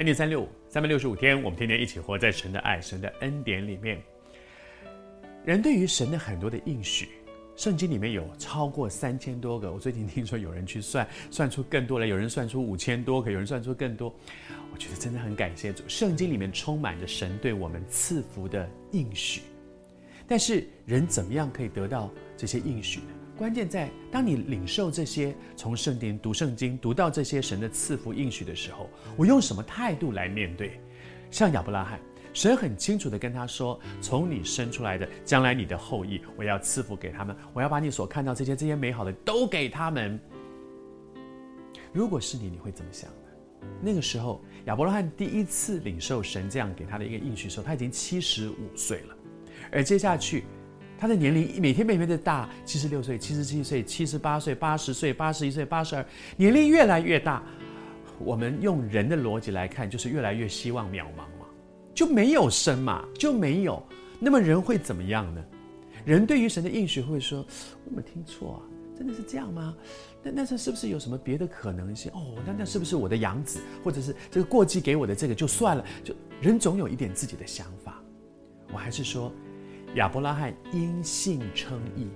恩典三六五，三百六十五天，我们天天一起活在神的爱、神的恩典里面。人对于神的很多的应许，圣经里面有超过三千多个。我最近听说有人去算，算出更多来，有人算出五千多个，有人算出更多。我觉得真的很感谢主，圣经里面充满着神对我们赐福的应许。但是人怎么样可以得到这些应许呢？关键在当你领受这些从圣经读圣经读到这些神的赐福应许的时候，我用什么态度来面对？像亚伯拉罕。神很清楚的跟他说：“从你生出来的，将来你的后裔，我要赐福给他们，我要把你所看到这些这些美好的都给他们。”如果是你，你会怎么想呢？那个时候，亚伯拉罕第一次领受神这样给他的一个应许的时候，他已经七十五岁了，而接下去，他的年龄每天每天的大，七十六岁、七十七岁、七十八岁、八十岁、八十一岁、八十二，年龄越来越大。我们用人的逻辑来看，就是越来越希望渺茫嘛。就没有生嘛，就没有。那么人会怎么样呢？人对于神的应许会说：“我没听错啊，真的是这样吗？那那这是不是有什么别的可能性？哦，那那是不是我的养子，或者是这个过继给我的这个就算了？就人总有一点自己的想法。我还是说，亚伯拉罕因信称义，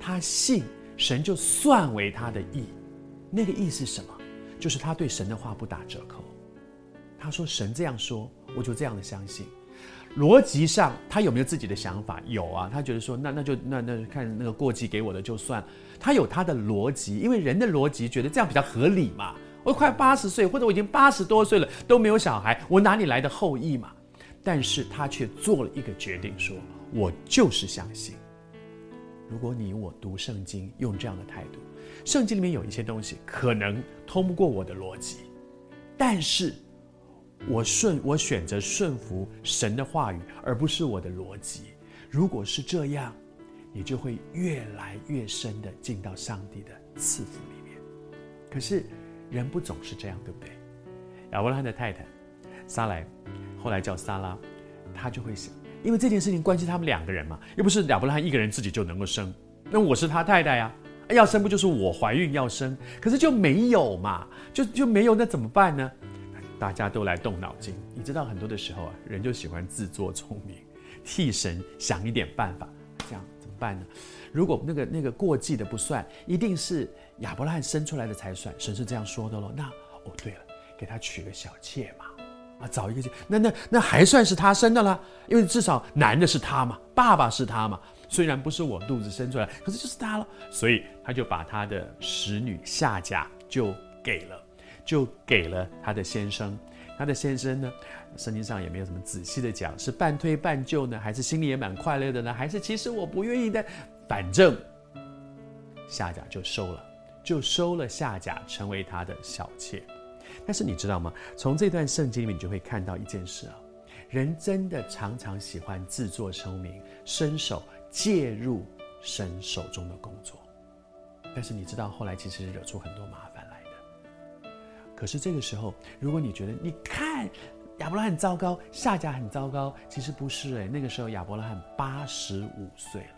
他信神就算为他的义。那个义是什么？就是他对神的话不打折扣。他说神这样说。我就这样的相信，逻辑上他有没有自己的想法？有啊，他觉得说那那就那那看那个过继给我的就算，他有他的逻辑，因为人的逻辑觉得这样比较合理嘛。我快八十岁，或者我已经八十多岁了都没有小孩，我哪里来的后裔嘛？但是他却做了一个决定说，说我就是相信。如果你我读圣经用这样的态度，圣经里面有一些东西可能通不过我的逻辑，但是。我顺，我选择顺服神的话语，而不是我的逻辑。如果是这样，你就会越来越深的进到上帝的赐福里面。可是人不总是这样，对不对？亚伯拉罕的太太撒莱，后来叫撒拉，他就会想，因为这件事情关系他们两个人嘛，又不是亚伯拉罕一个人自己就能够生。那我是他太太呀，要生不就是我怀孕要生？可是就没有嘛，就就没有，那怎么办呢？大家都来动脑筋，你知道很多的时候啊，人就喜欢自作聪明，替神想一点办法。这样怎么办呢？如果那个那个过继的不算，一定是亚伯拉罕生出来的才算。神是这样说的喽。那哦，对了，给他娶个小妾嘛，啊，找一个那那那还算是他生的啦，因为至少男的是他嘛，爸爸是他嘛。虽然不是我肚子生出来，可是就是他了。所以他就把他的使女夏甲就给了。就给了他的先生，他的先生呢，圣经上也没有什么仔细的讲，是半推半就呢，还是心里也蛮快乐的呢，还是其实我不愿意的，反正夏甲就收了，就收了夏甲成为他的小妾。但是你知道吗？从这段圣经里面，你就会看到一件事啊，人真的常常喜欢自作聪明，伸手介入神手中的工作。但是你知道后来其实惹出很多麻烦来的。可是这个时候，如果你觉得你看亚伯拉罕糟糕，夏甲很糟糕，其实不是哎。那个时候亚伯拉罕八十五岁了。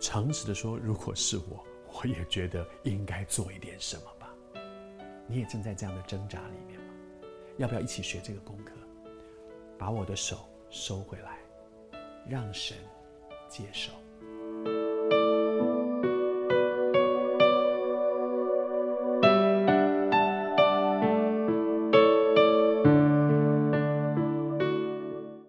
诚实的说，如果是我，我也觉得应该做一点什么。你也正在这样的挣扎里面吗？要不要一起学这个功课？把我的手收回来，让神接受。